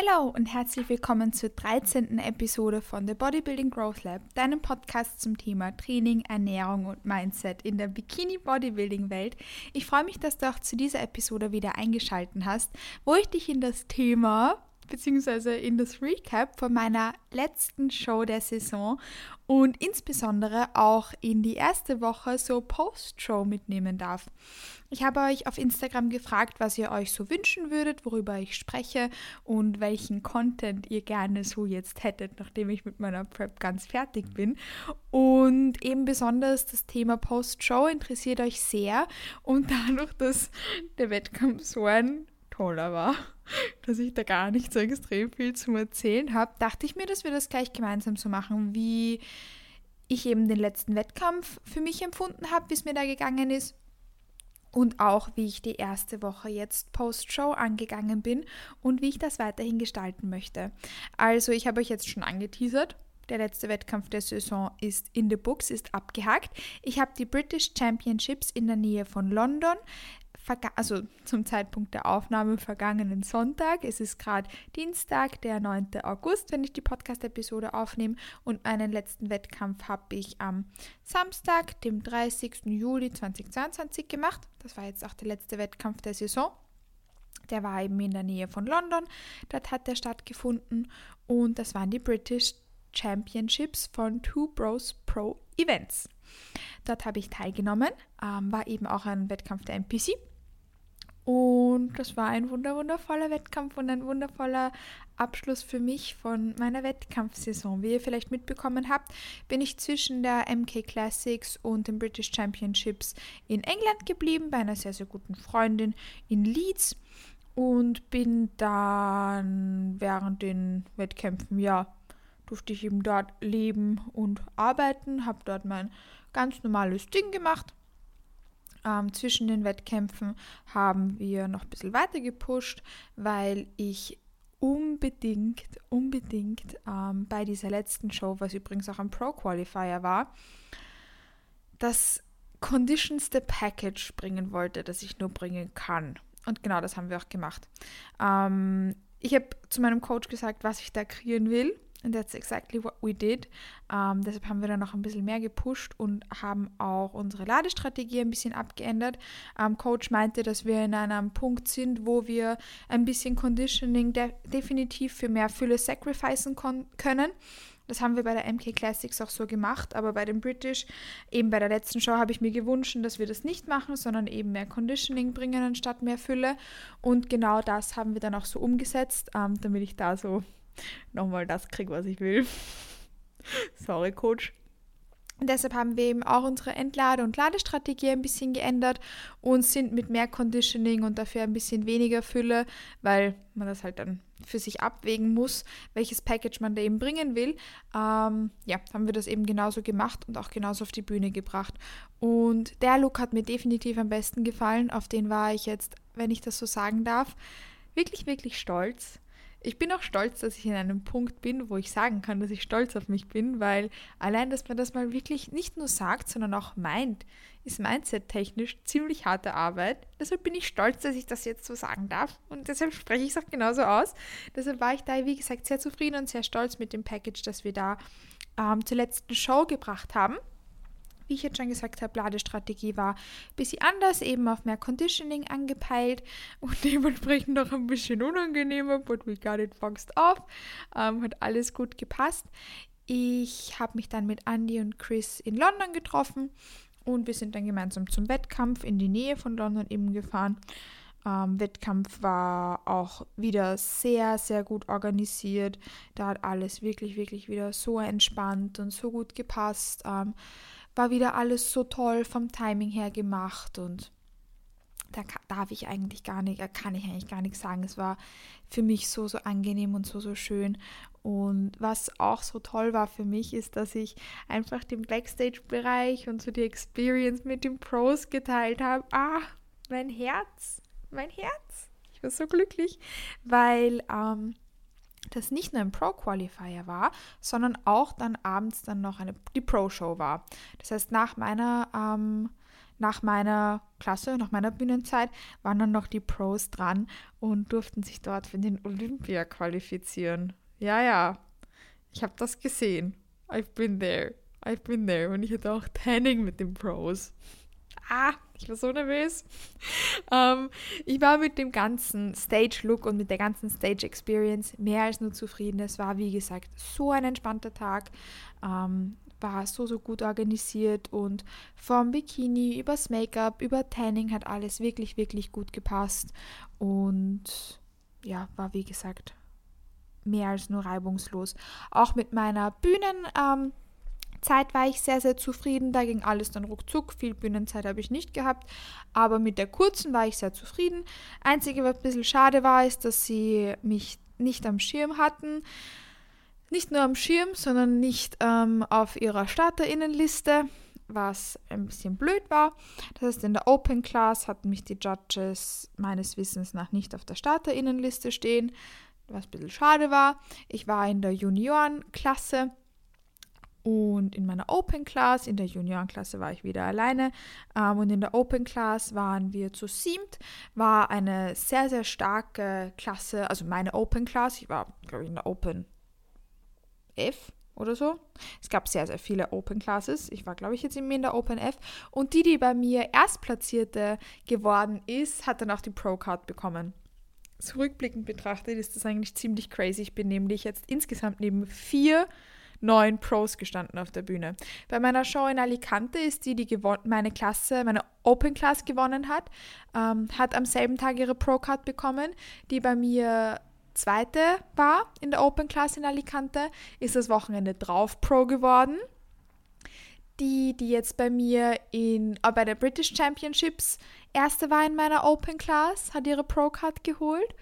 Hallo und herzlich willkommen zur 13. Episode von The Bodybuilding Growth Lab, deinem Podcast zum Thema Training, Ernährung und Mindset in der Bikini Bodybuilding Welt. Ich freue mich, dass du auch zu dieser Episode wieder eingeschaltet hast, wo ich dich in das Thema beziehungsweise in das Recap von meiner letzten Show der Saison und insbesondere auch in die erste Woche so Post-Show mitnehmen darf. Ich habe euch auf Instagram gefragt, was ihr euch so wünschen würdet, worüber ich spreche und welchen Content ihr gerne so jetzt hättet, nachdem ich mit meiner Prep ganz fertig bin. Und eben besonders das Thema Post-Show interessiert euch sehr und dadurch, dass der Wettkampf so ein toller war, dass ich da gar nicht so extrem viel zu erzählen habe, dachte ich mir, dass wir das gleich gemeinsam so machen, wie ich eben den letzten Wettkampf für mich empfunden habe, wie es mir da gegangen ist und auch wie ich die erste Woche jetzt Post-Show angegangen bin und wie ich das weiterhin gestalten möchte. Also ich habe euch jetzt schon angeteasert. Der letzte Wettkampf der Saison ist in the books, ist abgehakt. Ich habe die British Championships in der Nähe von London also zum Zeitpunkt der Aufnahme vergangenen Sonntag. Es ist gerade Dienstag, der 9. August, wenn ich die Podcast-Episode aufnehme. Und meinen letzten Wettkampf habe ich am Samstag, dem 30. Juli 2022 gemacht. Das war jetzt auch der letzte Wettkampf der Saison. Der war eben in der Nähe von London. Dort hat er stattgefunden. Und das waren die British Championships von Two Bros Pro Events. Dort habe ich teilgenommen, ähm, war eben auch ein Wettkampf der NPC und das war ein wunder wundervoller Wettkampf und ein wundervoller Abschluss für mich von meiner Wettkampfsaison. Wie ihr vielleicht mitbekommen habt, bin ich zwischen der MK Classics und den British Championships in England geblieben, bei einer sehr, sehr guten Freundin in Leeds und bin dann während den Wettkämpfen, ja, durfte ich eben dort leben und arbeiten, habe dort mein ganz normales Ding gemacht ähm, zwischen den Wettkämpfen haben wir noch ein bisschen weiter gepusht, weil ich unbedingt, unbedingt ähm, bei dieser letzten Show, was übrigens auch ein Pro-Qualifier war, das conditionste Package bringen wollte, das ich nur bringen kann. Und genau das haben wir auch gemacht. Ähm, ich habe zu meinem Coach gesagt, was ich da kreieren will. And that's exactly what we did. Ähm, deshalb haben wir dann noch ein bisschen mehr gepusht und haben auch unsere Ladestrategie ein bisschen abgeändert. Ähm, Coach meinte, dass wir in einem Punkt sind, wo wir ein bisschen Conditioning de definitiv für mehr Fülle sacrificen können. Das haben wir bei der MK Classics auch so gemacht, aber bei dem British, eben bei der letzten Show, habe ich mir gewünscht, dass wir das nicht machen, sondern eben mehr Conditioning bringen anstatt mehr Fülle. Und genau das haben wir dann auch so umgesetzt, ähm, damit ich da so nochmal das kriege, was ich will. Sorry, Coach. Und deshalb haben wir eben auch unsere Entlade- und Ladestrategie ein bisschen geändert und sind mit mehr Conditioning und dafür ein bisschen weniger Fülle, weil man das halt dann für sich abwägen muss, welches Package man da eben bringen will. Ähm, ja, haben wir das eben genauso gemacht und auch genauso auf die Bühne gebracht. Und der Look hat mir definitiv am besten gefallen. Auf den war ich jetzt, wenn ich das so sagen darf, wirklich, wirklich stolz. Ich bin auch stolz, dass ich in einem Punkt bin, wo ich sagen kann, dass ich stolz auf mich bin, weil allein, dass man das mal wirklich nicht nur sagt, sondern auch meint, ist mindset-technisch ziemlich harte Arbeit. Deshalb bin ich stolz, dass ich das jetzt so sagen darf und deshalb spreche ich es auch genauso aus. Deshalb war ich da, wie gesagt, sehr zufrieden und sehr stolz mit dem Package, das wir da ähm, zur letzten Show gebracht haben wie ich jetzt schon gesagt habe, Ladestrategie war ein bisschen anders, eben auf mehr Conditioning angepeilt und dementsprechend noch ein bisschen unangenehmer, but we got it boxed off. Ähm, hat alles gut gepasst. Ich habe mich dann mit Andy und Chris in London getroffen und wir sind dann gemeinsam zum Wettkampf in die Nähe von London eben gefahren. Ähm, Wettkampf war auch wieder sehr, sehr gut organisiert. Da hat alles wirklich, wirklich wieder so entspannt und so gut gepasst. Ähm, war wieder alles so toll vom Timing her gemacht und da darf ich eigentlich gar nicht, kann ich eigentlich gar nichts sagen. Es war für mich so, so angenehm und so, so schön. Und was auch so toll war für mich, ist, dass ich einfach den Backstage-Bereich und so die Experience mit den Pros geteilt habe. Ah, mein Herz, mein Herz. Ich war so glücklich, weil ähm, das nicht nur ein Pro-Qualifier war, sondern auch dann abends dann noch eine, die Pro-Show war. Das heißt, nach meiner, ähm, nach meiner Klasse, nach meiner Bühnenzeit, waren dann noch die Pros dran und durften sich dort für den Olympia qualifizieren. Ja, ja, ich habe das gesehen. I've been there. I've been there. Und ich hatte auch Tanning mit den Pros. Ah, ich war so nervös. ähm, ich war mit dem ganzen Stage-Look und mit der ganzen Stage-Experience mehr als nur zufrieden. Es war, wie gesagt, so ein entspannter Tag. Ähm, war so, so gut organisiert und vom Bikini übers Make-up, über Tanning hat alles wirklich, wirklich gut gepasst. Und ja, war wie gesagt mehr als nur reibungslos. Auch mit meiner Bühnen. Ähm, Zeit war ich sehr, sehr zufrieden. Da ging alles dann ruckzuck. Viel Bühnenzeit habe ich nicht gehabt. Aber mit der kurzen war ich sehr zufrieden. Einzige, was ein bisschen schade war, ist, dass sie mich nicht am Schirm hatten. Nicht nur am Schirm, sondern nicht ähm, auf ihrer Starterinnenliste, was ein bisschen blöd war. Das heißt, in der Open Class hatten mich die Judges meines Wissens nach nicht auf der Starterinnenliste stehen, was ein bisschen schade war. Ich war in der Juniorenklasse und in meiner Open Class, in der Juniorenklasse war ich wieder alleine. Ähm, und in der Open Class waren wir zu siebt. War eine sehr, sehr starke Klasse. Also meine Open Class. Ich war, glaube ich, in der Open F oder so. Es gab sehr, sehr viele Open Classes. Ich war, glaube ich, jetzt in der Open F. Und die, die bei mir Erstplatzierte geworden ist, hat dann auch die Pro Card bekommen. Zurückblickend betrachtet ist das eigentlich ziemlich crazy. Ich bin nämlich jetzt insgesamt neben vier neun Pros gestanden auf der Bühne. Bei meiner Show in Alicante ist die, die meine Klasse, meine Open Class gewonnen hat, ähm, hat am selben Tag ihre Pro Card bekommen. Die bei mir zweite war in der Open Class in Alicante, ist das Wochenende drauf Pro geworden. Die, die jetzt bei mir in, äh, bei der British Championships erste war in meiner Open Class, hat ihre Pro Card geholt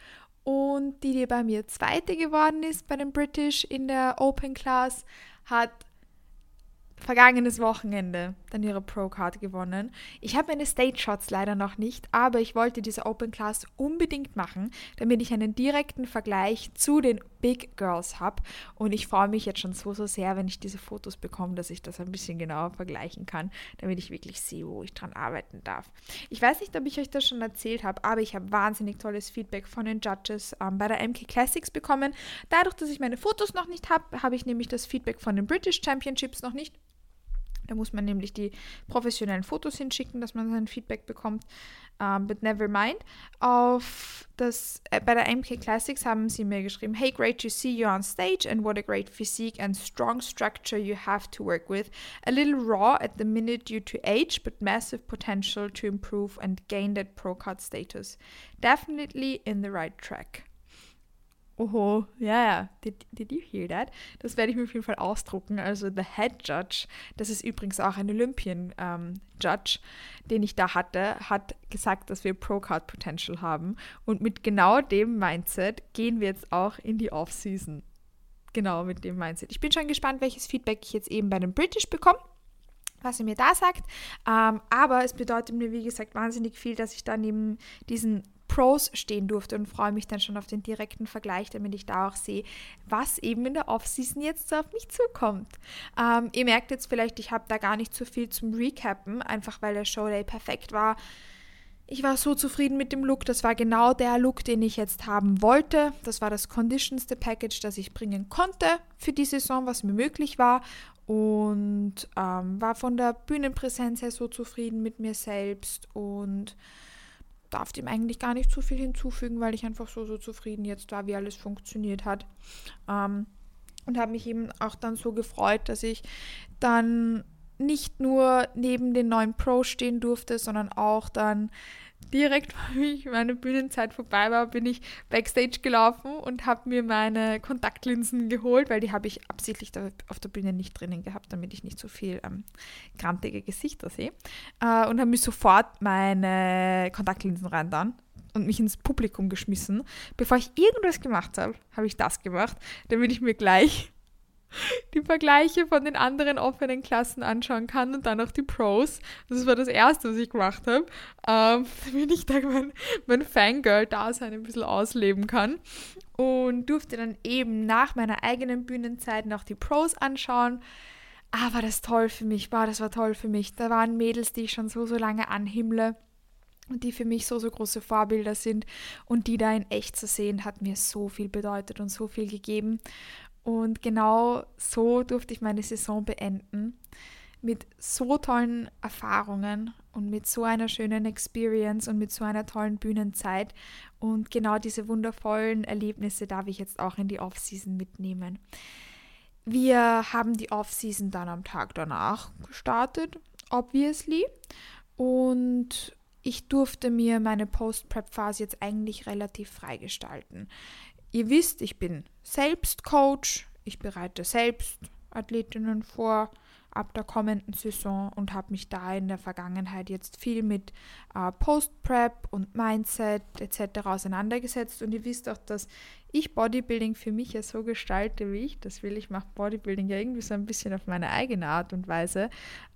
und die, die bei mir zweite geworden ist bei den British in der Open Class, hat vergangenes Wochenende dann ihre Pro-Card gewonnen. Ich habe meine Stage-Shots leider noch nicht, aber ich wollte diese Open Class unbedingt machen, damit ich einen direkten Vergleich zu den Big Girls habe. Und ich freue mich jetzt schon so, so sehr, wenn ich diese Fotos bekomme, dass ich das ein bisschen genauer vergleichen kann, damit ich wirklich sehe, wo ich dran arbeiten darf. Ich weiß nicht, ob ich euch das schon erzählt habe, aber ich habe wahnsinnig tolles Feedback von den Judges ähm, bei der MK Classics bekommen. Dadurch, dass ich meine Fotos noch nicht habe, habe ich nämlich das Feedback von den British Championships noch nicht. Da muss man nämlich die professionellen Fotos hinschicken, dass man sein Feedback bekommt. Um, but never mind. Auf das, äh, bei der MK Classics haben sie mir geschrieben, Hey, great to see you on stage and what a great physique and strong structure you have to work with. A little raw at the minute due to age, but massive potential to improve and gain that pro card status. Definitely in the right track. Oho, ja, ja. Did, did you hear that? Das werde ich mir auf jeden Fall ausdrucken. Also The Head Judge, das ist übrigens auch ein Olympian ähm, den ich da hatte, hat gesagt, dass wir Pro-Card Potential haben. Und mit genau dem Mindset gehen wir jetzt auch in die Off-Season. Genau mit dem Mindset. Ich bin schon gespannt, welches Feedback ich jetzt eben bei den British bekomme was er mir da sagt. Ähm, aber es bedeutet mir, wie gesagt, wahnsinnig viel, dass ich dann eben diesen Pros stehen durfte und freue mich dann schon auf den direkten Vergleich, damit ich da auch sehe, was eben in der Offseason jetzt so auf mich zukommt. Ähm, ihr merkt jetzt vielleicht, ich habe da gar nicht so viel zum Recappen, einfach weil der Showday perfekt war. Ich war so zufrieden mit dem Look. Das war genau der Look, den ich jetzt haben wollte. Das war das conditionste Package, das ich bringen konnte für die Saison, was mir möglich war. Und ähm, war von der Bühnenpräsenz her so zufrieden mit mir selbst und darf dem eigentlich gar nicht zu viel hinzufügen, weil ich einfach so, so zufrieden jetzt war, wie alles funktioniert hat. Ähm, und habe mich eben auch dann so gefreut, dass ich dann nicht nur neben den neuen Pro stehen durfte, sondern auch dann direkt, wie meine Bühnenzeit vorbei war, bin ich backstage gelaufen und habe mir meine Kontaktlinsen geholt, weil die habe ich absichtlich auf der Bühne nicht drinnen gehabt, damit ich nicht so viel ähm, grantige Gesichter sehe. Äh, und habe mir sofort meine Kontaktlinsen rein dann und mich ins Publikum geschmissen. Bevor ich irgendwas gemacht habe, habe ich das gemacht, damit ich mir gleich die Vergleiche von den anderen offenen Klassen anschauen kann und dann auch die Pros. Das war das Erste, was ich gemacht habe, ähm, damit ich da mein, mein Fangirl-Dasein ein bisschen ausleben kann. Und durfte dann eben nach meiner eigenen Bühnenzeit noch die Pros anschauen. ah, war das toll für mich, war das war toll für mich. Da waren Mädels, die ich schon so, so lange anhimmle und die für mich so, so große Vorbilder sind. Und die da in echt zu sehen, hat mir so viel bedeutet und so viel gegeben. Und genau so durfte ich meine Saison beenden. Mit so tollen Erfahrungen und mit so einer schönen Experience und mit so einer tollen Bühnenzeit. Und genau diese wundervollen Erlebnisse darf ich jetzt auch in die Off-Season mitnehmen. Wir haben die Off-Season dann am Tag danach gestartet, obviously. Und ich durfte mir meine Post-Prep-Phase jetzt eigentlich relativ frei gestalten. Ihr wisst, ich bin selbst Coach, ich bereite selbst Athletinnen vor ab der kommenden Saison und habe mich da in der Vergangenheit jetzt viel mit äh, Post-Prep und Mindset etc. auseinandergesetzt. Und ihr wisst auch, dass ich Bodybuilding für mich ja so gestalte, wie ich das will. Ich mache Bodybuilding ja irgendwie so ein bisschen auf meine eigene Art und Weise,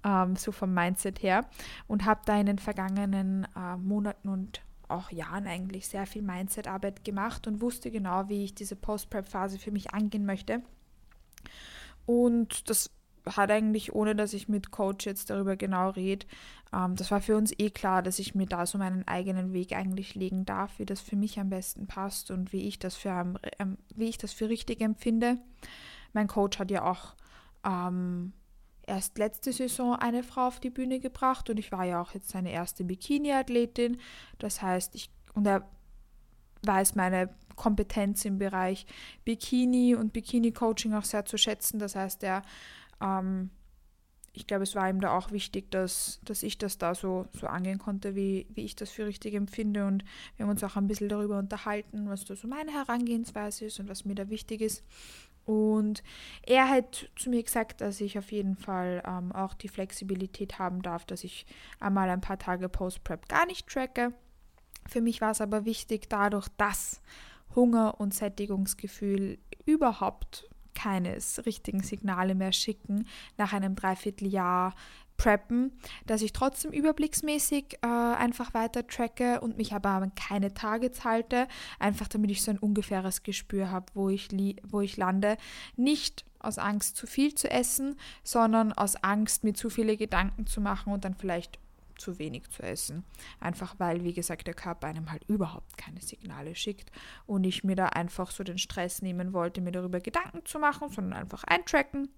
ähm, so vom Mindset her. Und habe da in den vergangenen äh, Monaten und auch Jahren eigentlich sehr viel Mindset-Arbeit gemacht und wusste genau, wie ich diese Post-Prep-Phase für mich angehen möchte. Und das hat eigentlich, ohne dass ich mit Coach jetzt darüber genau rede, ähm, das war für uns eh klar, dass ich mir da so meinen eigenen Weg eigentlich legen darf, wie das für mich am besten passt und wie ich das für, ähm, wie ich das für richtig empfinde. Mein Coach hat ja auch ähm, erst letzte Saison eine Frau auf die Bühne gebracht und ich war ja auch jetzt seine erste Bikini-Athletin. Das heißt, ich und er weiß meine Kompetenz im Bereich Bikini und Bikini-Coaching auch sehr zu schätzen. Das heißt, er ähm, ich glaube, es war ihm da auch wichtig, dass, dass ich das da so, so angehen konnte, wie, wie ich das für richtig empfinde. Und wir haben uns auch ein bisschen darüber unterhalten, was da so meine Herangehensweise ist und was mir da wichtig ist. Und er hat zu mir gesagt, dass ich auf jeden Fall ähm, auch die Flexibilität haben darf, dass ich einmal ein paar Tage Post-Prep gar nicht tracke. Für mich war es aber wichtig, dadurch, dass Hunger und Sättigungsgefühl überhaupt keines richtigen Signale mehr schicken nach einem Dreivierteljahr preppen, dass ich trotzdem überblicksmäßig äh, einfach weiter tracke und mich aber keine Targets halte, einfach damit ich so ein ungefähres Gespür habe, wo ich, wo ich lande. Nicht aus Angst zu viel zu essen, sondern aus Angst, mir zu viele Gedanken zu machen und dann vielleicht zu wenig zu essen. Einfach weil, wie gesagt, der Körper einem halt überhaupt keine Signale schickt und ich mir da einfach so den Stress nehmen wollte, mir darüber Gedanken zu machen, sondern einfach eintracken,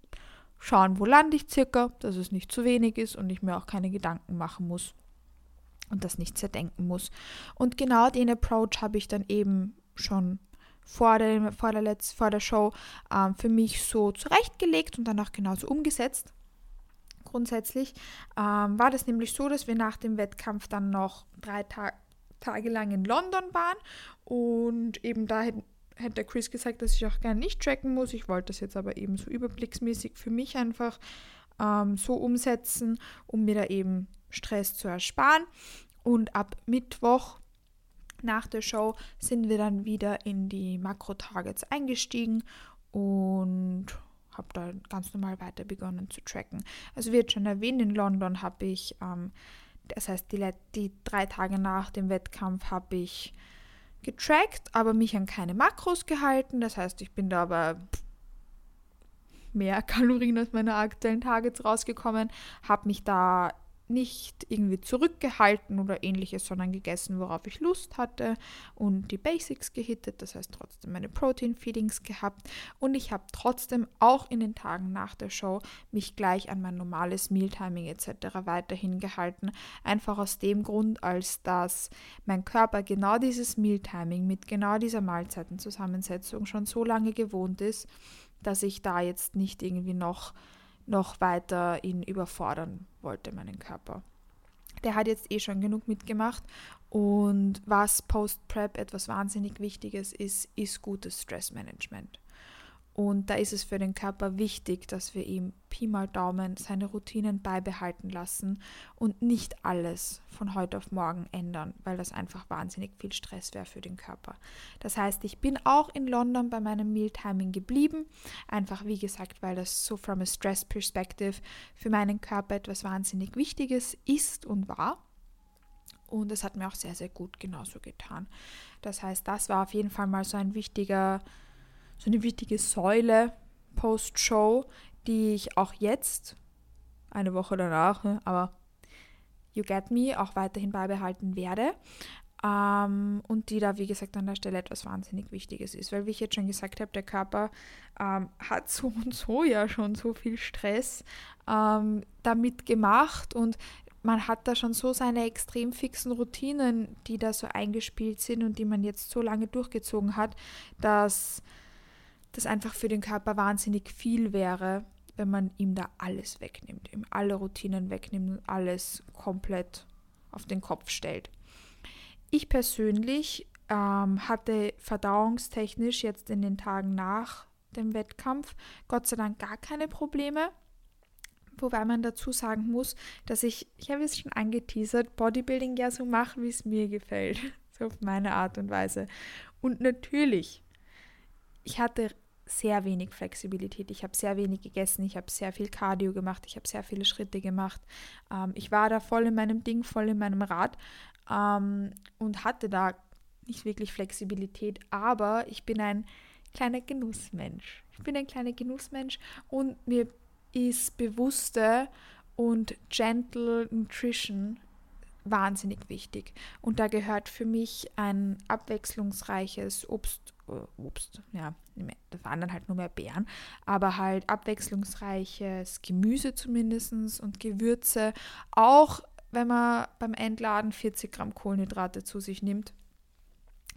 schauen, wo lande ich circa, dass es nicht zu wenig ist und ich mir auch keine Gedanken machen muss und das nicht zerdenken muss. Und genau den Approach habe ich dann eben schon vor der, vor der, Letz-, vor der Show ähm, für mich so zurechtgelegt und dann auch genauso umgesetzt grundsätzlich, ähm, war das nämlich so, dass wir nach dem Wettkampf dann noch drei Ta Tage lang in London waren und eben da hätte Chris gesagt, dass ich auch gerne nicht tracken muss. Ich wollte das jetzt aber eben so überblicksmäßig für mich einfach ähm, so umsetzen, um mir da eben Stress zu ersparen. Und ab Mittwoch nach der Show sind wir dann wieder in die Makro-Targets eingestiegen und habe da ganz normal weiter begonnen zu tracken. Also wird schon erwähnt, in London habe ich, ähm, das heißt die, die drei Tage nach dem Wettkampf habe ich getrackt, aber mich an keine Makros gehalten. Das heißt, ich bin da aber mehr Kalorien aus meiner aktuellen Targets rausgekommen, habe mich da nicht irgendwie zurückgehalten oder ähnliches, sondern gegessen, worauf ich Lust hatte und die Basics gehittet, das heißt trotzdem meine Protein-Feedings gehabt und ich habe trotzdem auch in den Tagen nach der Show mich gleich an mein normales Mealtiming etc. weiterhin gehalten, einfach aus dem Grund, als dass mein Körper genau dieses Mealtiming mit genau dieser Mahlzeitenzusammensetzung schon so lange gewohnt ist, dass ich da jetzt nicht irgendwie noch noch weiter ihn überfordern wollte, meinen Körper. Der hat jetzt eh schon genug mitgemacht und was Post-Prep etwas wahnsinnig Wichtiges ist, ist gutes Stressmanagement. Und da ist es für den Körper wichtig, dass wir ihm Pi mal Daumen seine Routinen beibehalten lassen und nicht alles von heute auf morgen ändern, weil das einfach wahnsinnig viel Stress wäre für den Körper. Das heißt, ich bin auch in London bei meinem Mealtiming geblieben, einfach wie gesagt, weil das so from a stress perspective für meinen Körper etwas wahnsinnig Wichtiges ist und war. Und es hat mir auch sehr, sehr gut genauso getan. Das heißt, das war auf jeden Fall mal so ein wichtiger so eine wichtige Säule Post-Show, die ich auch jetzt, eine Woche danach, ne, aber You Get Me auch weiterhin beibehalten werde. Ähm, und die da, wie gesagt, an der Stelle etwas wahnsinnig Wichtiges ist. Weil, wie ich jetzt schon gesagt habe, der Körper ähm, hat so und so ja schon so viel Stress ähm, damit gemacht und man hat da schon so seine extrem fixen Routinen, die da so eingespielt sind und die man jetzt so lange durchgezogen hat, dass das einfach für den Körper wahnsinnig viel wäre, wenn man ihm da alles wegnimmt, ihm alle Routinen wegnimmt und alles komplett auf den Kopf stellt. Ich persönlich ähm, hatte verdauungstechnisch jetzt in den Tagen nach dem Wettkampf Gott sei Dank gar keine Probleme. Wobei man dazu sagen muss, dass ich, ich habe es schon angeteasert, Bodybuilding ja so mache, wie es mir gefällt. So auf meine Art und Weise. Und natürlich, ich hatte sehr wenig Flexibilität. Ich habe sehr wenig gegessen, ich habe sehr viel Cardio gemacht, ich habe sehr viele Schritte gemacht. Ähm, ich war da voll in meinem Ding, voll in meinem Rad ähm, und hatte da nicht wirklich Flexibilität, aber ich bin ein kleiner Genussmensch. Ich bin ein kleiner Genussmensch und mir ist bewusste und gentle Nutrition wahnsinnig wichtig. Und da gehört für mich ein abwechslungsreiches Obst, äh, Obst, ja, das waren dann halt nur mehr Beeren, aber halt abwechslungsreiches Gemüse zumindest und Gewürze, auch wenn man beim Entladen 40 Gramm Kohlenhydrate zu sich nimmt.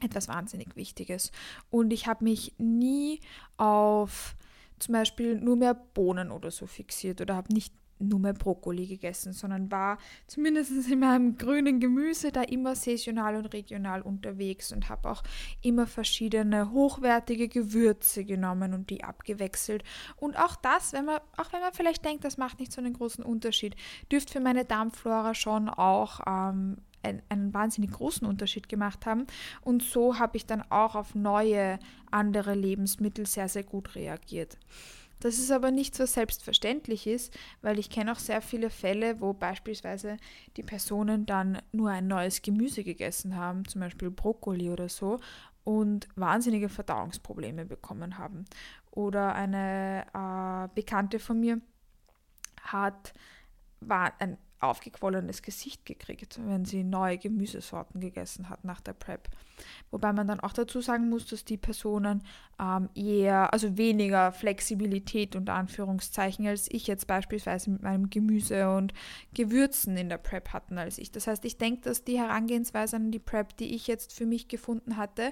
Etwas wahnsinnig Wichtiges. Und ich habe mich nie auf zum Beispiel nur mehr Bohnen oder so fixiert oder habe nicht nur mehr Brokkoli gegessen, sondern war zumindest in meinem grünen Gemüse da immer saisonal und regional unterwegs und habe auch immer verschiedene hochwertige Gewürze genommen und die abgewechselt. Und auch das, wenn man, auch wenn man vielleicht denkt, das macht nicht so einen großen Unterschied, dürfte für meine Darmflora schon auch ähm, einen, einen wahnsinnig großen Unterschied gemacht haben. Und so habe ich dann auch auf neue andere Lebensmittel sehr, sehr gut reagiert. Das ist aber nichts, was selbstverständlich ist, weil ich kenne auch sehr viele Fälle, wo beispielsweise die Personen dann nur ein neues Gemüse gegessen haben, zum Beispiel Brokkoli oder so, und wahnsinnige Verdauungsprobleme bekommen haben. Oder eine äh, Bekannte von mir hat war ein aufgequollenes Gesicht gekriegt, wenn sie neue Gemüsesorten gegessen hat nach der Prep. Wobei man dann auch dazu sagen muss, dass die Personen ähm, eher, also weniger Flexibilität unter Anführungszeichen als ich jetzt beispielsweise mit meinem Gemüse und Gewürzen in der Prep hatten als ich. Das heißt, ich denke, dass die Herangehensweise an die Prep, die ich jetzt für mich gefunden hatte,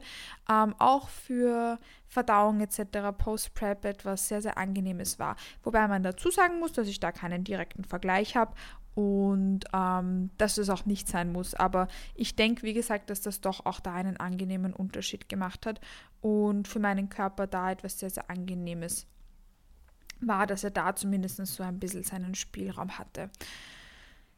ähm, auch für Verdauung etc. Post-Prep etwas sehr, sehr angenehmes war. Wobei man dazu sagen muss, dass ich da keinen direkten Vergleich habe und ähm, dass es auch nicht sein muss. Aber ich denke, wie gesagt, dass das doch auch da einen angenehmen Unterschied gemacht hat und für meinen Körper da etwas sehr, sehr Angenehmes war, dass er da zumindest so ein bisschen seinen Spielraum hatte.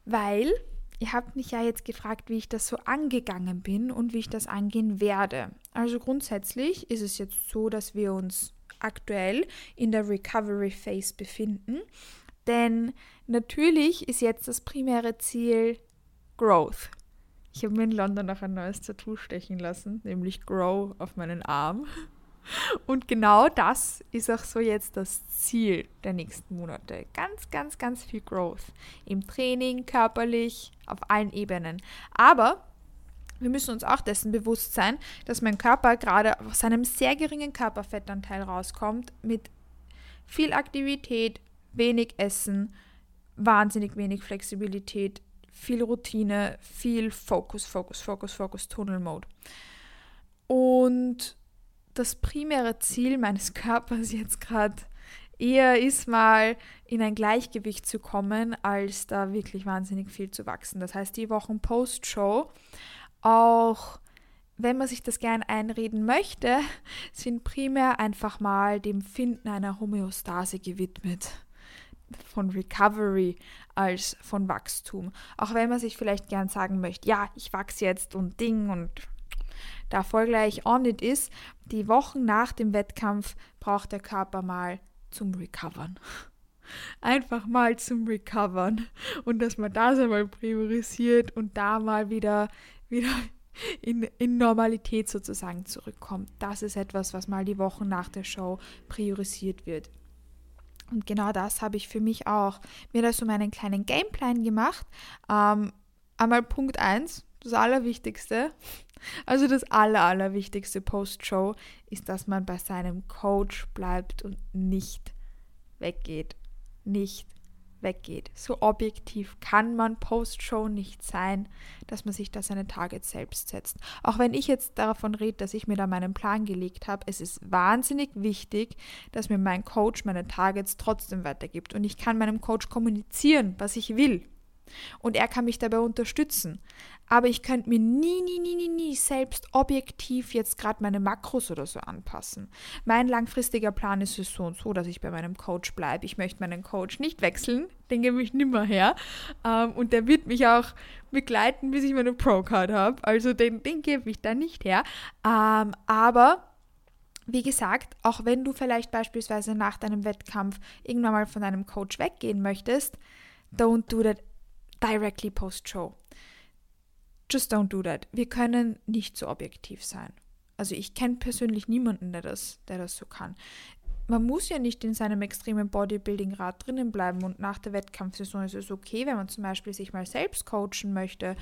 Weil ihr habt mich ja jetzt gefragt, wie ich das so angegangen bin und wie ich das angehen werde. Also grundsätzlich ist es jetzt so, dass wir uns aktuell in der Recovery Phase befinden. Denn natürlich ist jetzt das primäre Ziel Growth. Ich habe mir in London noch ein neues Tattoo stechen lassen, nämlich Grow auf meinen Arm. Und genau das ist auch so jetzt das Ziel der nächsten Monate. Ganz, ganz, ganz viel Growth. Im Training, körperlich, auf allen Ebenen. Aber wir müssen uns auch dessen bewusst sein, dass mein Körper gerade aus seinem sehr geringen Körperfettanteil rauskommt, mit viel Aktivität, wenig Essen, wahnsinnig wenig Flexibilität, viel Routine, viel Fokus, Fokus, Fokus, Fokus, Tunnel Mode. Und das primäre Ziel meines Körpers jetzt gerade eher ist mal in ein Gleichgewicht zu kommen, als da wirklich wahnsinnig viel zu wachsen. Das heißt, die Wochen Post-Show, auch wenn man sich das gern einreden möchte, sind primär einfach mal dem Finden einer Homöostase gewidmet von Recovery als von Wachstum. Auch wenn man sich vielleicht gern sagen möchte, ja, ich wachse jetzt und Ding und da voll gleich on it ist, die Wochen nach dem Wettkampf braucht der Körper mal zum Recovern. Einfach mal zum Recovern und dass man das einmal priorisiert und da mal wieder, wieder in, in Normalität sozusagen zurückkommt. Das ist etwas, was mal die Wochen nach der Show priorisiert wird. Und genau das habe ich für mich auch mir da so meinen kleinen Gameplan gemacht. Ähm, einmal Punkt 1, das Allerwichtigste. Also das Aller, Allerwichtigste Post-Show ist, dass man bei seinem Coach bleibt und nicht weggeht. Nicht weggeht. So objektiv kann man Post-Show nicht sein, dass man sich da seine Targets selbst setzt. Auch wenn ich jetzt davon rede, dass ich mir da meinen Plan gelegt habe, es ist wahnsinnig wichtig, dass mir mein Coach meine Targets trotzdem weitergibt. Und ich kann meinem Coach kommunizieren, was ich will. Und er kann mich dabei unterstützen. Aber ich könnte mir nie, nie, nie, nie, nie selbst objektiv jetzt gerade meine Makros oder so anpassen. Mein langfristiger Plan ist es so und so, dass ich bei meinem Coach bleibe. Ich möchte meinen Coach nicht wechseln, den gebe ich nimmer her. Ähm, und der wird mich auch begleiten, bis ich meine Pro-Card habe. Also den, den gebe ich da nicht her. Ähm, aber wie gesagt, auch wenn du vielleicht beispielsweise nach deinem Wettkampf irgendwann mal von deinem Coach weggehen möchtest, don't do that directly post-show. Just don't do that. Wir können nicht so objektiv sein. Also ich kenne persönlich niemanden, der das, der das so kann. Man muss ja nicht in seinem extremen Bodybuilding-Rad drinnen bleiben und nach der Wettkampfsaison ist es okay, wenn man zum Beispiel sich mal selbst coachen möchte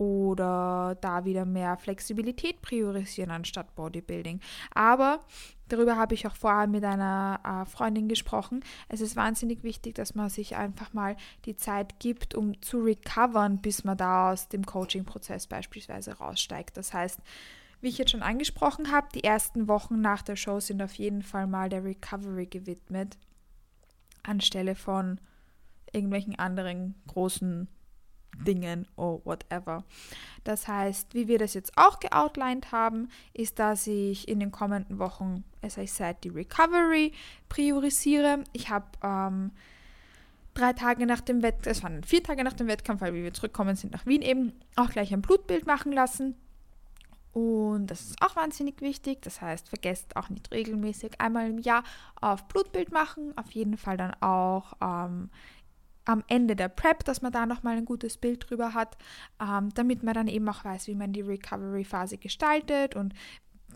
oder da wieder mehr Flexibilität priorisieren anstatt Bodybuilding. Aber darüber habe ich auch vorher mit einer äh, Freundin gesprochen. Es ist wahnsinnig wichtig, dass man sich einfach mal die Zeit gibt, um zu recovern, bis man da aus dem Coaching-Prozess beispielsweise raussteigt. Das heißt, wie ich jetzt schon angesprochen habe, die ersten Wochen nach der Show sind auf jeden Fall mal der Recovery gewidmet, anstelle von irgendwelchen anderen großen Dingen oder whatever. Das heißt, wie wir das jetzt auch geoutlined haben, ist, dass ich in den kommenden Wochen, as I said, die Recovery priorisiere. Ich habe ähm, drei Tage nach dem Wettkampf, es waren vier Tage nach dem Wettkampf, weil wir zurückkommen sind nach Wien eben, auch gleich ein Blutbild machen lassen. Und das ist auch wahnsinnig wichtig. Das heißt, vergesst auch nicht regelmäßig einmal im Jahr auf Blutbild machen. Auf jeden Fall dann auch ähm, am Ende der Prep, dass man da nochmal ein gutes Bild drüber hat, ähm, damit man dann eben auch weiß, wie man die Recovery-Phase gestaltet und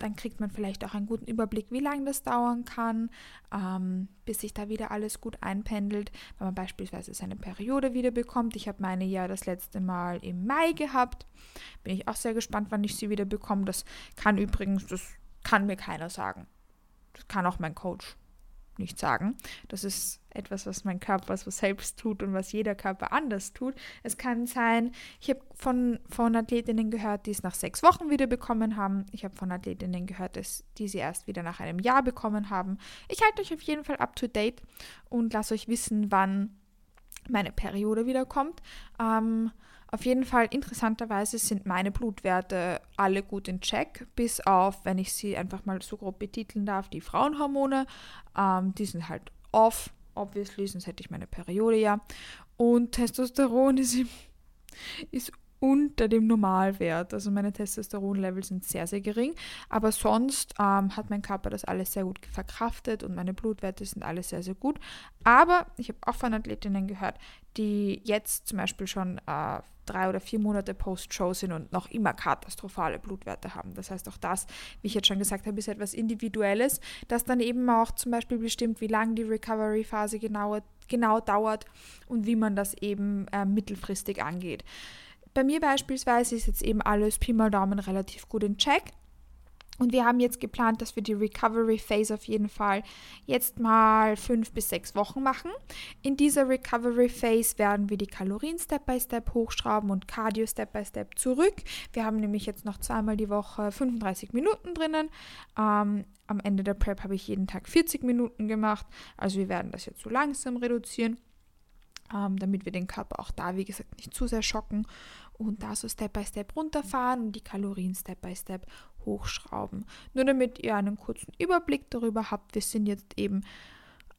dann kriegt man vielleicht auch einen guten Überblick, wie lange das dauern kann, ähm, bis sich da wieder alles gut einpendelt, wenn man beispielsweise seine Periode wieder bekommt. Ich habe meine ja das letzte Mal im Mai gehabt. Bin ich auch sehr gespannt, wann ich sie wieder bekomme. Das kann übrigens, das kann mir keiner sagen. Das kann auch mein Coach nicht sagen. Das ist etwas, was mein Körper so selbst tut und was jeder Körper anders tut. Es kann sein, ich habe von, von Athletinnen gehört, die es nach sechs Wochen wieder bekommen haben. Ich habe von Athletinnen gehört, dass die sie erst wieder nach einem Jahr bekommen haben. Ich halte euch auf jeden Fall up to date und lasse euch wissen, wann meine Periode wiederkommt. Ähm, auf jeden Fall interessanterweise sind meine Blutwerte alle gut in Check, bis auf, wenn ich sie einfach mal so grob betiteln darf, die Frauenhormone. Ähm, die sind halt off, obviously, sonst hätte ich meine Periode ja. Und Testosteron ist, ist unter dem Normalwert. Also meine Testosteronlevel sind sehr, sehr gering. Aber sonst ähm, hat mein Körper das alles sehr gut verkraftet und meine Blutwerte sind alle sehr, sehr gut. Aber ich habe auch von Athletinnen gehört, die jetzt zum Beispiel schon äh, drei oder vier Monate Post-Show sind und noch immer katastrophale Blutwerte haben. Das heißt, auch das, wie ich jetzt schon gesagt habe, ist etwas Individuelles, das dann eben auch zum Beispiel bestimmt, wie lange die Recovery-Phase genau, genau dauert und wie man das eben äh, mittelfristig angeht. Bei mir beispielsweise ist jetzt eben alles Pi mal Daumen relativ gut in Check. Und wir haben jetzt geplant, dass wir die Recovery Phase auf jeden Fall jetzt mal fünf bis sechs Wochen machen. In dieser Recovery Phase werden wir die Kalorien Step by Step hochschrauben und Cardio Step by Step zurück. Wir haben nämlich jetzt noch zweimal die Woche 35 Minuten drinnen. Ähm, am Ende der Prep habe ich jeden Tag 40 Minuten gemacht. Also wir werden das jetzt so langsam reduzieren, ähm, damit wir den Körper auch da, wie gesagt, nicht zu sehr schocken und da so Step by Step runterfahren und die Kalorien Step by Step hochschrauben. Nur damit ihr einen kurzen Überblick darüber habt, wir sind jetzt eben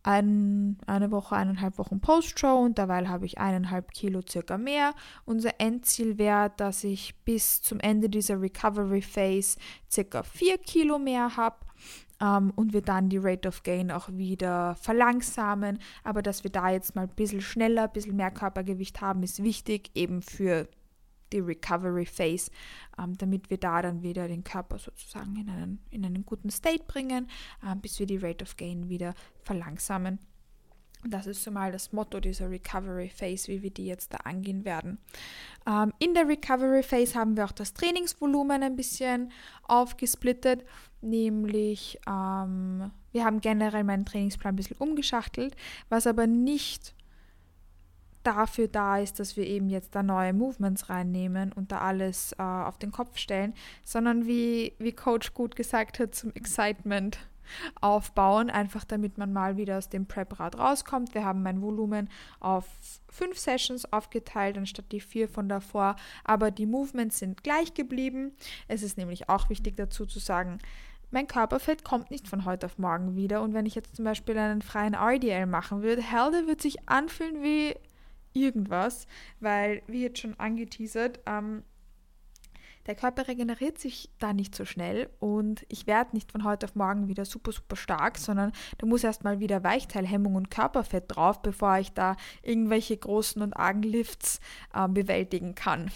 ein, eine Woche, eineinhalb Wochen Post-Show und dabei habe ich eineinhalb Kilo circa mehr. Unser Endziel wäre, dass ich bis zum Ende dieser Recovery Phase circa vier Kilo mehr habe. Um, ähm, und wir dann die Rate of Gain auch wieder verlangsamen. Aber dass wir da jetzt mal ein bisschen schneller, ein bisschen mehr Körpergewicht haben, ist wichtig, eben für die Recovery Phase, ähm, damit wir da dann wieder den Körper sozusagen in einen, in einen guten State bringen, ähm, bis wir die Rate of Gain wieder verlangsamen. Das ist so mal das Motto dieser Recovery Phase, wie wir die jetzt da angehen werden. Ähm, in der Recovery Phase haben wir auch das Trainingsvolumen ein bisschen aufgesplittet, nämlich ähm, wir haben generell meinen Trainingsplan ein bisschen umgeschachtelt, was aber nicht dafür da ist, dass wir eben jetzt da neue Movements reinnehmen und da alles äh, auf den Kopf stellen, sondern wie, wie Coach gut gesagt hat, zum Excitement aufbauen, einfach damit man mal wieder aus dem Prep-Rad rauskommt. Wir haben mein Volumen auf fünf Sessions aufgeteilt, anstatt die vier von davor, aber die Movements sind gleich geblieben. Es ist nämlich auch wichtig dazu zu sagen, mein Körperfett kommt nicht von heute auf morgen wieder und wenn ich jetzt zum Beispiel einen freien RDL machen würde, hell, der wird sich anfühlen wie irgendwas, weil, wie jetzt schon angeteasert, ähm, der Körper regeneriert sich da nicht so schnell und ich werde nicht von heute auf morgen wieder super, super stark, sondern da muss erstmal wieder Weichteilhemmung und Körperfett drauf, bevor ich da irgendwelche großen und argen Lifts äh, bewältigen kann.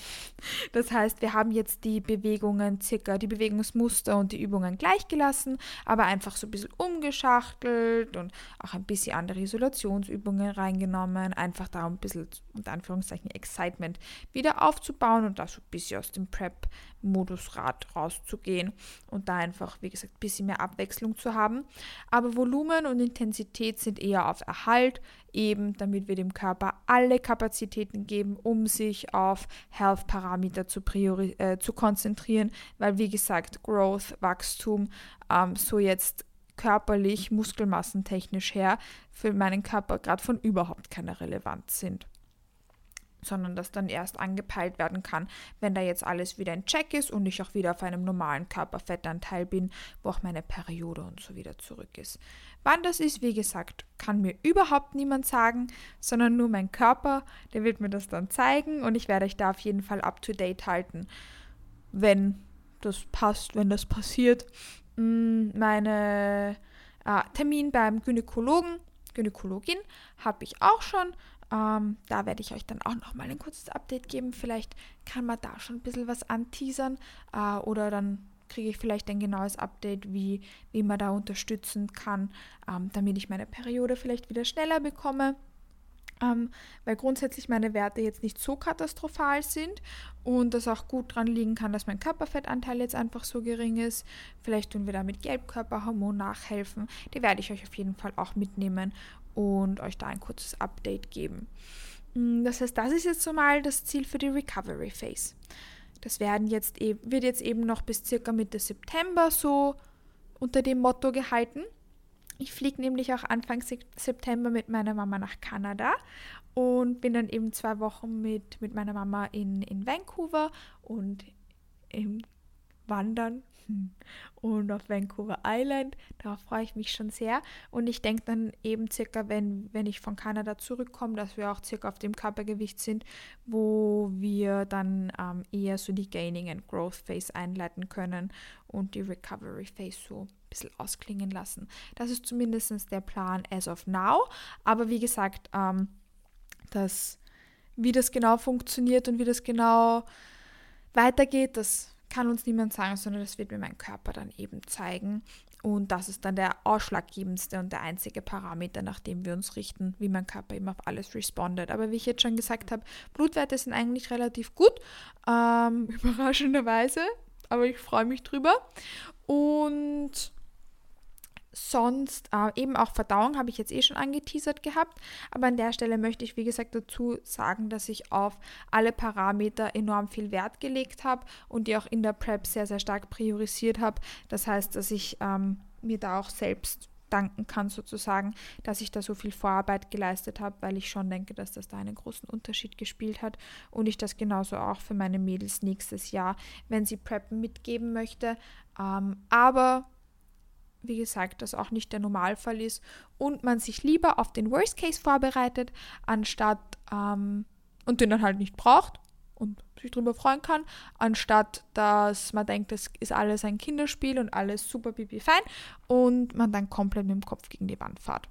Das heißt, wir haben jetzt die Bewegungen circa, die Bewegungsmuster und die Übungen gleich gelassen, aber einfach so ein bisschen umgeschachtelt und auch ein bisschen andere Isolationsübungen reingenommen, einfach da ein bisschen unter Anführungszeichen Excitement wieder aufzubauen und da so ein bisschen aus dem Prep Modusrad rauszugehen und da einfach, wie gesagt, ein bisschen mehr Abwechslung zu haben. Aber Volumen und Intensität sind eher auf Erhalt, eben damit wir dem Körper alle Kapazitäten geben, um sich auf Health-Parameter zu, äh, zu konzentrieren, weil, wie gesagt, Growth, Wachstum, ähm, so jetzt körperlich, muskelmassentechnisch her, für meinen Körper gerade von überhaupt keiner Relevanz sind sondern das dann erst angepeilt werden kann, wenn da jetzt alles wieder in Check ist und ich auch wieder auf einem normalen Körperfettanteil bin, wo auch meine Periode und so wieder zurück ist. Wann das ist, wie gesagt, kann mir überhaupt niemand sagen, sondern nur mein Körper, der wird mir das dann zeigen und ich werde euch da auf jeden Fall up to date halten, wenn das passt, wenn das passiert. Mm, meine äh, Termin beim Gynäkologen, Gynäkologin habe ich auch schon. Ähm, da werde ich euch dann auch noch mal ein kurzes Update geben. Vielleicht kann man da schon ein bisschen was anteasern äh, oder dann kriege ich vielleicht ein genaues Update, wie, wie man da unterstützen kann, ähm, damit ich meine Periode vielleicht wieder schneller bekomme. Ähm, weil grundsätzlich meine Werte jetzt nicht so katastrophal sind und das auch gut dran liegen kann, dass mein Körperfettanteil jetzt einfach so gering ist. Vielleicht tun wir da mit Gelbkörperhormon nachhelfen. Die werde ich euch auf jeden Fall auch mitnehmen und euch da ein kurzes Update geben. Mm, das heißt, das ist jetzt so mal das Ziel für die Recovery Phase. Das werden jetzt wird jetzt eben noch bis circa Mitte September so unter dem Motto gehalten. Ich fliege nämlich auch Anfang September mit meiner Mama nach Kanada und bin dann eben zwei Wochen mit, mit meiner Mama in, in Vancouver und im Wandern und auf Vancouver Island. Darauf freue ich mich schon sehr. Und ich denke dann eben circa, wenn, wenn ich von Kanada zurückkomme, dass wir auch circa auf dem Körpergewicht sind, wo wir dann ähm, eher so die Gaining and Growth Phase einleiten können und die Recovery Phase so ein bisschen ausklingen lassen. Das ist zumindest der Plan as of now. Aber wie gesagt, ähm, das, wie das genau funktioniert und wie das genau weitergeht, das kann uns niemand sagen, sondern das wird mir mein Körper dann eben zeigen. Und das ist dann der ausschlaggebendste und der einzige Parameter, nach dem wir uns richten, wie mein Körper eben auf alles respondet. Aber wie ich jetzt schon gesagt habe, Blutwerte sind eigentlich relativ gut, ähm, überraschenderweise, aber ich freue mich drüber. Und sonst äh, eben auch Verdauung habe ich jetzt eh schon angeteasert gehabt, aber an der Stelle möchte ich wie gesagt dazu sagen, dass ich auf alle Parameter enorm viel Wert gelegt habe und die auch in der Prep sehr, sehr stark priorisiert habe. Das heißt, dass ich ähm, mir da auch selbst danken kann sozusagen, dass ich da so viel Vorarbeit geleistet habe, weil ich schon denke, dass das da einen großen Unterschied gespielt hat und ich das genauso auch für meine Mädels nächstes Jahr, wenn sie preppen, mitgeben möchte. Ähm, aber wie gesagt, das auch nicht der Normalfall ist und man sich lieber auf den Worst Case vorbereitet, anstatt ähm, und den dann halt nicht braucht und sich darüber freuen kann, anstatt dass man denkt, das ist alles ein Kinderspiel und alles super pipi fein und man dann komplett mit dem Kopf gegen die Wand fährt.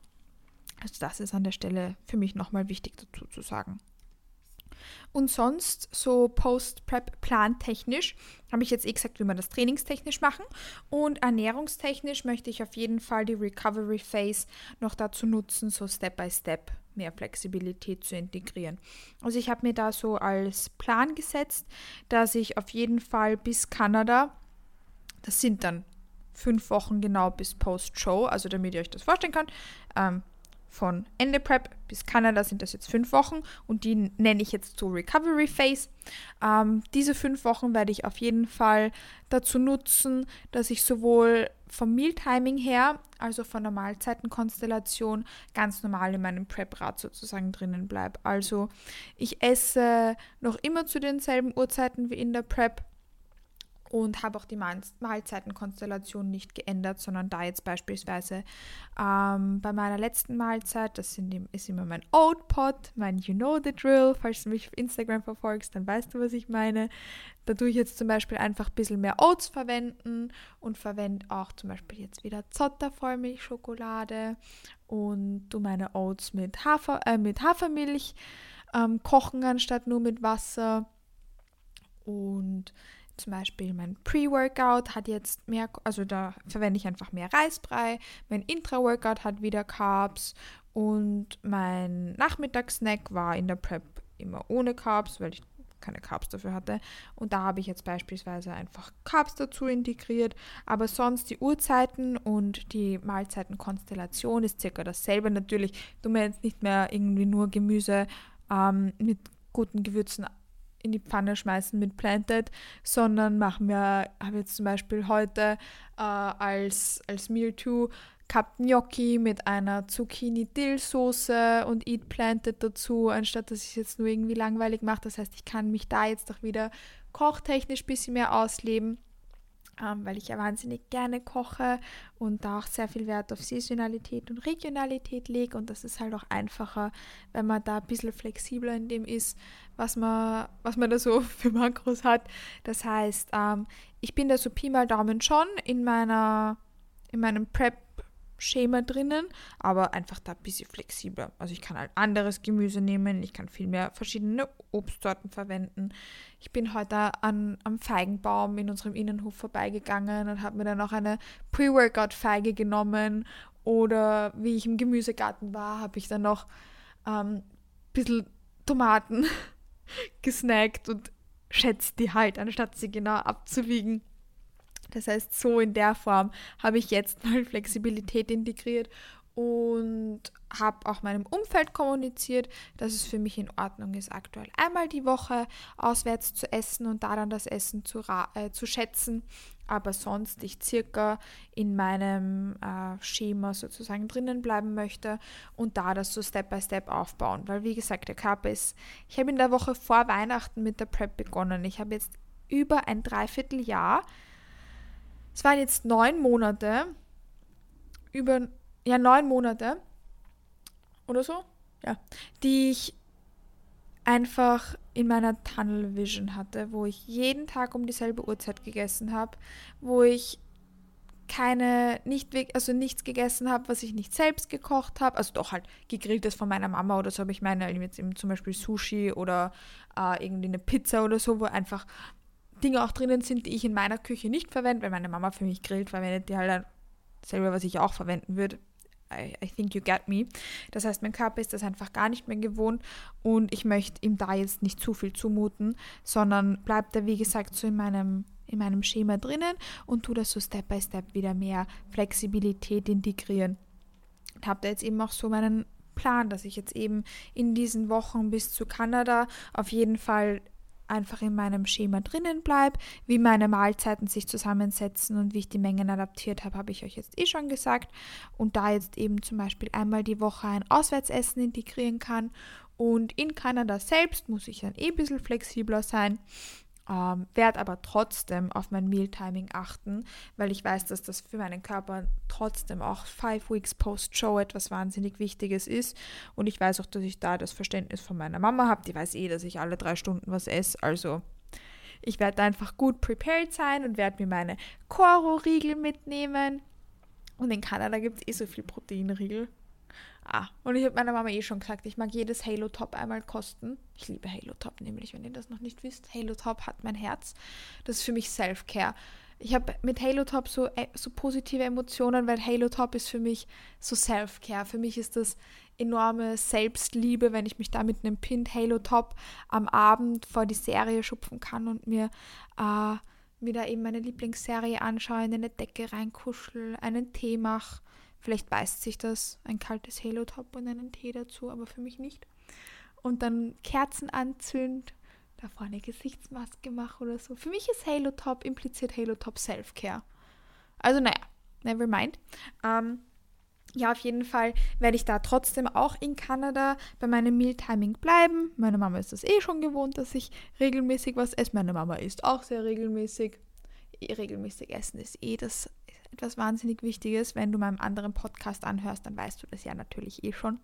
Also das ist an der Stelle für mich nochmal wichtig dazu zu sagen. Und sonst so Post-Prep-Plan technisch habe ich jetzt eh gesagt, wie wir das trainingstechnisch machen. Und ernährungstechnisch möchte ich auf jeden Fall die Recovery Phase noch dazu nutzen, so Step by Step mehr Flexibilität zu integrieren. Also ich habe mir da so als Plan gesetzt, dass ich auf jeden Fall bis Kanada, das sind dann fünf Wochen genau bis Post-Show, also damit ihr euch das vorstellen könnt, ähm, von Ende Prep bis Kanada sind das jetzt fünf Wochen und die nenne ich jetzt so Recovery Phase. Ähm, diese fünf Wochen werde ich auf jeden Fall dazu nutzen, dass ich sowohl vom Mealtiming her, also von der Mahlzeitenkonstellation, ganz normal in meinem Prep-Rad sozusagen drinnen bleibe. Also ich esse noch immer zu denselben Uhrzeiten wie in der Prep und habe auch die Mahlzeitenkonstellation nicht geändert, sondern da jetzt beispielsweise ähm, bei meiner letzten Mahlzeit, das sind, ist immer mein Oat Pot, mein You Know the Drill. Falls du mich auf Instagram verfolgst, dann weißt du, was ich meine. Da tue ich jetzt zum Beispiel einfach ein bisschen mehr Oats verwenden und verwende auch zum Beispiel jetzt wieder Zotter Vollmilchschokolade und tu meine Oats mit, Hafer, äh, mit Hafermilch ähm, kochen anstatt nur mit Wasser. Und zum Beispiel mein Pre-Workout hat jetzt mehr, also da verwende ich einfach mehr Reisbrei. Mein Intra-Workout hat wieder Carbs und mein Nachmittagssnack war in der Prep immer ohne Carbs, weil ich keine Carbs dafür hatte. Und da habe ich jetzt beispielsweise einfach Carbs dazu integriert. Aber sonst die Uhrzeiten und die Mahlzeitenkonstellation ist circa dasselbe. Natürlich tun wir jetzt nicht mehr irgendwie nur Gemüse ähm, mit guten Gewürzen in die Pfanne schmeißen mit Planted, sondern machen wir, habe jetzt zum Beispiel heute äh, als, als Meal 2 Cup Gnocchi mit einer Zucchini-Dill-Soße und Eat Planted dazu, anstatt dass ich es jetzt nur irgendwie langweilig mache. Das heißt, ich kann mich da jetzt auch wieder kochtechnisch ein bisschen mehr ausleben ähm, weil ich ja wahnsinnig gerne koche und da auch sehr viel Wert auf Saisonalität und Regionalität lege. Und das ist halt auch einfacher, wenn man da ein bisschen flexibler in dem ist, was man, was man da so für Makros hat. Das heißt, ähm, ich bin da so Pi mal Daumen schon in meiner, in meinem Prep Schema drinnen, aber einfach da ein bisschen flexibler. Also ich kann halt anderes Gemüse nehmen, ich kann viel mehr verschiedene Obstsorten verwenden. Ich bin heute an, am Feigenbaum in unserem Innenhof vorbeigegangen und habe mir dann auch eine Pre-Workout-Feige genommen oder wie ich im Gemüsegarten war, habe ich dann noch ähm, ein bisschen Tomaten gesnackt und schätzt die halt, anstatt sie genau abzuwiegen. Das heißt, so in der Form habe ich jetzt mal Flexibilität integriert und habe auch meinem Umfeld kommuniziert, dass es für mich in Ordnung ist, aktuell einmal die Woche auswärts zu essen und da dann das Essen zu, äh, zu schätzen, aber sonst ich circa in meinem äh, Schema sozusagen drinnen bleiben möchte und da das so Step by Step aufbauen, weil wie gesagt, der Körper ist, ich habe in der Woche vor Weihnachten mit der Prep begonnen. Ich habe jetzt über ein Dreivierteljahr es waren jetzt neun Monate, über, ja, neun Monate oder so, ja, die ich einfach in meiner Tunnel Vision hatte, wo ich jeden Tag um dieselbe Uhrzeit gegessen habe, wo ich keine, nicht, also nichts gegessen habe, was ich nicht selbst gekocht habe. Also doch halt gegrilltes von meiner Mama oder so, aber ich meine jetzt eben zum Beispiel Sushi oder äh, irgendwie eine Pizza oder so, wo einfach Dinge auch drinnen sind, die ich in meiner Küche nicht verwende, weil meine Mama für mich grillt, verwendet die halt selber, was ich auch verwenden würde. I, I, think you get me. Das heißt, mein Körper ist das einfach gar nicht mehr gewohnt und ich möchte ihm da jetzt nicht zu viel zumuten, sondern bleibt da, wie gesagt, so in meinem, in meinem Schema drinnen und tu das so Step by Step wieder mehr Flexibilität integrieren. Und habe da jetzt eben auch so meinen Plan, dass ich jetzt eben in diesen Wochen bis zu Kanada auf jeden Fall einfach in meinem Schema drinnen bleibe. Wie meine Mahlzeiten sich zusammensetzen und wie ich die Mengen adaptiert habe, habe ich euch jetzt eh schon gesagt. Und da jetzt eben zum Beispiel einmal die Woche ein Auswärtsessen integrieren kann. Und in Kanada selbst muss ich dann eh ein bisschen flexibler sein ähm, werde aber trotzdem auf mein Mealtiming achten, weil ich weiß, dass das für meinen Körper trotzdem auch five Weeks Post-Show etwas wahnsinnig Wichtiges ist. Und ich weiß auch, dass ich da das Verständnis von meiner Mama habe. Die weiß eh, dass ich alle drei Stunden was esse. Also ich werde einfach gut prepared sein und werde mir meine Koro-Riegel mitnehmen. Und in Kanada gibt es eh so viel Proteinriegel. Ah, und ich habe meiner Mama eh schon gesagt, ich mag jedes Halo Top einmal kosten. Ich liebe Halo Top nämlich, wenn ihr das noch nicht wisst. Halo Top hat mein Herz. Das ist für mich Self-Care. Ich habe mit Halo Top so, äh, so positive Emotionen, weil Halo Top ist für mich so Self-Care. Für mich ist das enorme Selbstliebe, wenn ich mich da mit einem Pint Halo Top am Abend vor die Serie schupfen kann und mir äh, wieder eben meine Lieblingsserie anschaue, in eine Decke reinkuschel, einen Tee mache Vielleicht beißt sich das ein kaltes Halo-Top und einen Tee dazu, aber für mich nicht. Und dann Kerzen anzünd, da vorne Gesichtsmaske mache oder so. Für mich ist Halo-Top, impliziert Halo-Top Self-Care. Also naja, never mind. Ähm, ja, auf jeden Fall werde ich da trotzdem auch in Kanada bei meinem Mealtiming bleiben. Meine Mama ist das eh schon gewohnt, dass ich regelmäßig was esse. Meine Mama isst auch sehr regelmäßig. Regelmäßig essen ist eh das etwas wahnsinnig Wichtiges. Wenn du meinem anderen Podcast anhörst, dann weißt du das ja natürlich eh schon.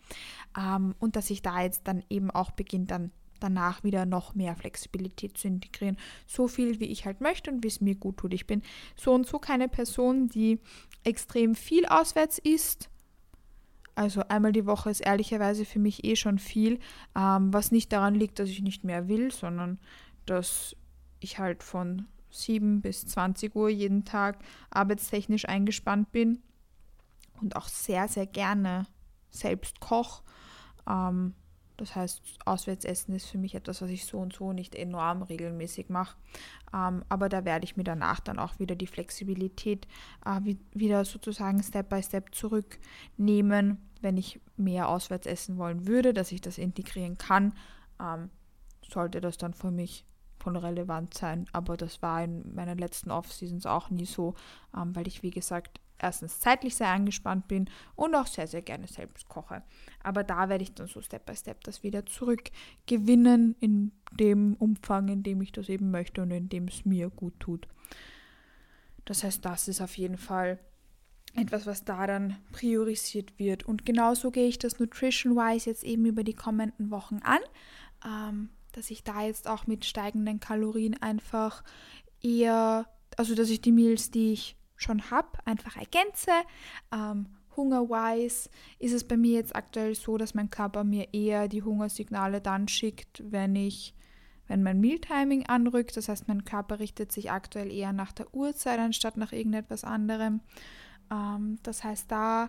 Ähm, und dass ich da jetzt dann eben auch beginnt, dann danach wieder noch mehr Flexibilität zu integrieren. So viel, wie ich halt möchte und wie es mir gut tut. Ich bin so und so keine Person, die extrem viel auswärts isst. Also einmal die Woche ist ehrlicherweise für mich eh schon viel, ähm, was nicht daran liegt, dass ich nicht mehr will, sondern dass ich halt von 7 bis 20 Uhr jeden Tag arbeitstechnisch eingespannt bin und auch sehr, sehr gerne selbst koche. Ähm, das heißt, Auswärtsessen ist für mich etwas, was ich so und so nicht enorm regelmäßig mache. Ähm, aber da werde ich mir danach dann auch wieder die Flexibilität äh, wie, wieder sozusagen Step by Step zurücknehmen, wenn ich mehr auswärts essen wollen würde, dass ich das integrieren kann. Ähm, sollte das dann für mich von relevant sein. Aber das war in meinen letzten Off-Seasons auch nie so, ähm, weil ich, wie gesagt, erstens zeitlich sehr angespannt bin und auch sehr, sehr gerne selbst koche. Aber da werde ich dann so Step by Step das wieder zurückgewinnen in dem Umfang, in dem ich das eben möchte und in dem es mir gut tut. Das heißt, das ist auf jeden Fall etwas, was da dann priorisiert wird. Und genauso gehe ich das Nutrition-wise jetzt eben über die kommenden Wochen an. Ähm, dass ich da jetzt auch mit steigenden Kalorien einfach eher, also dass ich die Meals, die ich schon habe, einfach ergänze. Ähm, Hungerwise ist es bei mir jetzt aktuell so, dass mein Körper mir eher die Hungersignale dann schickt, wenn ich, wenn mein Mealtiming anrückt. Das heißt, mein Körper richtet sich aktuell eher nach der Uhrzeit anstatt nach irgendetwas anderem. Ähm, das heißt, da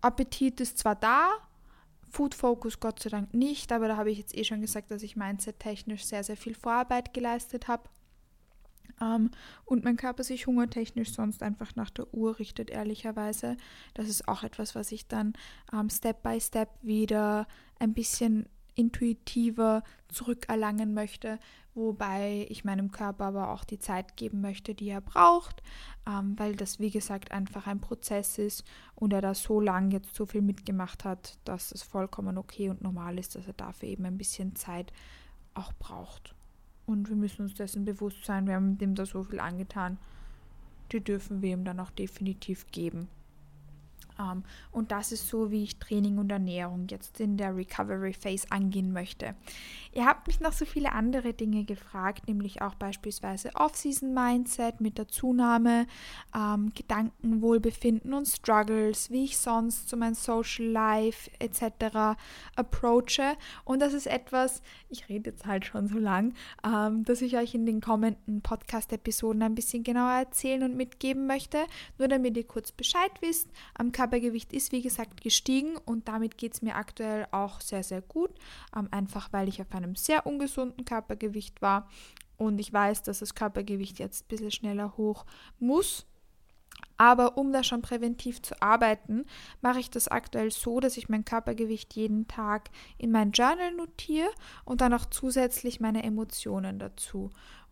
Appetit ist zwar da, Food Focus Gott sei Dank nicht, aber da habe ich jetzt eh schon gesagt, dass ich mindset-technisch sehr, sehr viel Vorarbeit geleistet habe. Ähm, und mein Körper sich hungertechnisch sonst einfach nach der Uhr richtet, ehrlicherweise. Das ist auch etwas, was ich dann ähm, Step by Step wieder ein bisschen intuitiver zurückerlangen möchte, wobei ich meinem Körper aber auch die Zeit geben möchte, die er braucht, ähm, weil das, wie gesagt, einfach ein Prozess ist und er da so lange jetzt so viel mitgemacht hat, dass es vollkommen okay und normal ist, dass er dafür eben ein bisschen Zeit auch braucht. Und wir müssen uns dessen bewusst sein, wir haben dem da so viel angetan, die dürfen wir ihm dann auch definitiv geben. Um, und das ist so, wie ich Training und Ernährung jetzt in der Recovery Phase angehen möchte. Ihr habt mich noch so viele andere Dinge gefragt, nämlich auch beispielsweise Off-Season-Mindset mit der Zunahme, ähm, Gedanken, Wohlbefinden und Struggles, wie ich sonst zu meinem Social Life etc. approache. Und das ist etwas, ich rede jetzt halt schon so lang, ähm, dass ich euch in den kommenden Podcast-Episoden ein bisschen genauer erzählen und mitgeben möchte, nur damit ihr kurz Bescheid wisst. Am Körpergewicht ist, wie gesagt, gestiegen und damit geht es mir aktuell auch sehr, sehr gut. Ähm, einfach weil ich auf einem sehr ungesunden Körpergewicht war und ich weiß, dass das Körpergewicht jetzt ein bisschen schneller hoch muss. Aber um da schon präventiv zu arbeiten, mache ich das aktuell so, dass ich mein Körpergewicht jeden Tag in mein Journal notiere und dann auch zusätzlich meine Emotionen dazu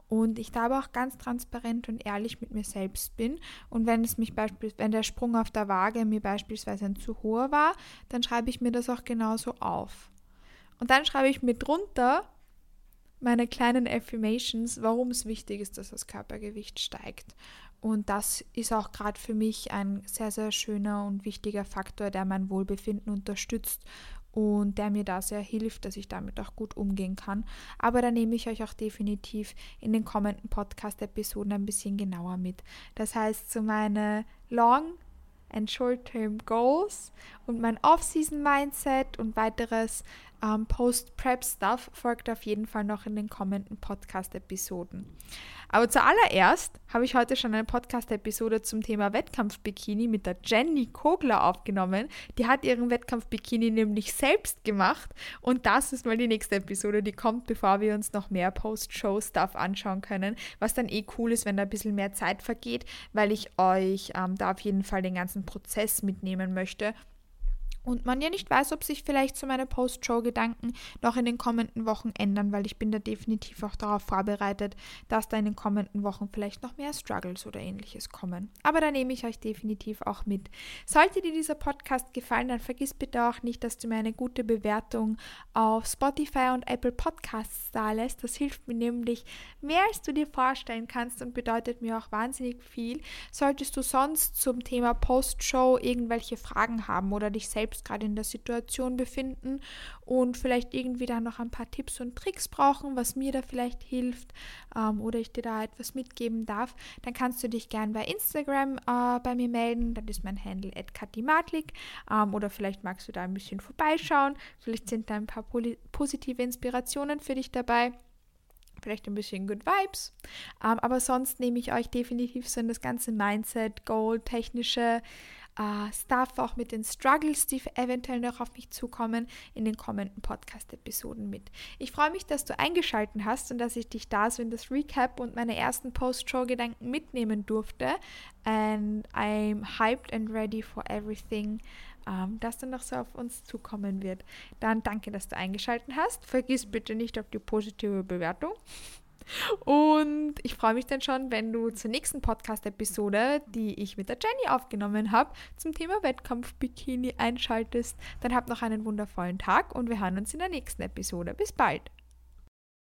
und ich da aber auch ganz transparent und ehrlich mit mir selbst bin. Und wenn es mich beispielsweise, wenn der Sprung auf der Waage mir beispielsweise ein zu hoher war, dann schreibe ich mir das auch genauso auf. Und dann schreibe ich mir drunter meine kleinen Affirmations, warum es wichtig ist, dass das Körpergewicht steigt. Und das ist auch gerade für mich ein sehr, sehr schöner und wichtiger Faktor, der mein Wohlbefinden unterstützt und der mir da sehr hilft, dass ich damit auch gut umgehen kann. Aber da nehme ich euch auch definitiv in den kommenden Podcast-Episoden ein bisschen genauer mit. Das heißt, so meine Long- and Short-Term Goals und mein Off-Season-Mindset und weiteres ähm, Post-Prep-Stuff folgt auf jeden Fall noch in den kommenden Podcast-Episoden. Aber zuallererst habe ich heute schon eine Podcast-Episode zum Thema Wettkampf-Bikini mit der Jenny Kogler aufgenommen. Die hat ihren Wettkampf-Bikini nämlich selbst gemacht und das ist mal die nächste Episode, die kommt, bevor wir uns noch mehr Post-Show-Stuff anschauen können, was dann eh cool ist, wenn da ein bisschen mehr Zeit vergeht, weil ich euch ähm, da auf jeden Fall den ganzen Prozess mitnehmen möchte und man ja nicht weiß, ob sich vielleicht so meine Post-Show-Gedanken noch in den kommenden Wochen ändern, weil ich bin da definitiv auch darauf vorbereitet, dass da in den kommenden Wochen vielleicht noch mehr Struggles oder ähnliches kommen. Aber da nehme ich euch definitiv auch mit. Sollte dir dieser Podcast gefallen, dann vergiss bitte auch nicht, dass du mir eine gute Bewertung auf Spotify und Apple Podcasts da lässt. Das hilft mir nämlich mehr, als du dir vorstellen kannst und bedeutet mir auch wahnsinnig viel. Solltest du sonst zum Thema Post-Show irgendwelche Fragen haben oder dich selbst selbst gerade in der Situation befinden und vielleicht irgendwie da noch ein paar Tipps und Tricks brauchen, was mir da vielleicht hilft ähm, oder ich dir da etwas mitgeben darf, dann kannst du dich gern bei Instagram äh, bei mir melden. Das ist mein Handle @katimatlik ähm, oder vielleicht magst du da ein bisschen vorbeischauen. Vielleicht sind da ein paar positive Inspirationen für dich dabei vielleicht ein bisschen Good Vibes. Ähm, aber sonst nehme ich euch definitiv so in das ganze Mindset, Goal, technische äh, Stuff, auch mit den Struggles, die eventuell noch auf mich zukommen, in den kommenden Podcast-Episoden mit. Ich freue mich, dass du eingeschaltet hast und dass ich dich da so in das Recap und meine ersten Post-Show-Gedanken mitnehmen durfte. And I'm hyped and ready for everything ähm, das dann noch so auf uns zukommen wird. Dann danke, dass du eingeschaltet hast. Vergiss bitte nicht auf die positive Bewertung. Und ich freue mich dann schon, wenn du zur nächsten Podcast-Episode, die ich mit der Jenny aufgenommen habe, zum Thema Wettkampf-Bikini einschaltest. Dann habt noch einen wundervollen Tag und wir hören uns in der nächsten Episode. Bis bald!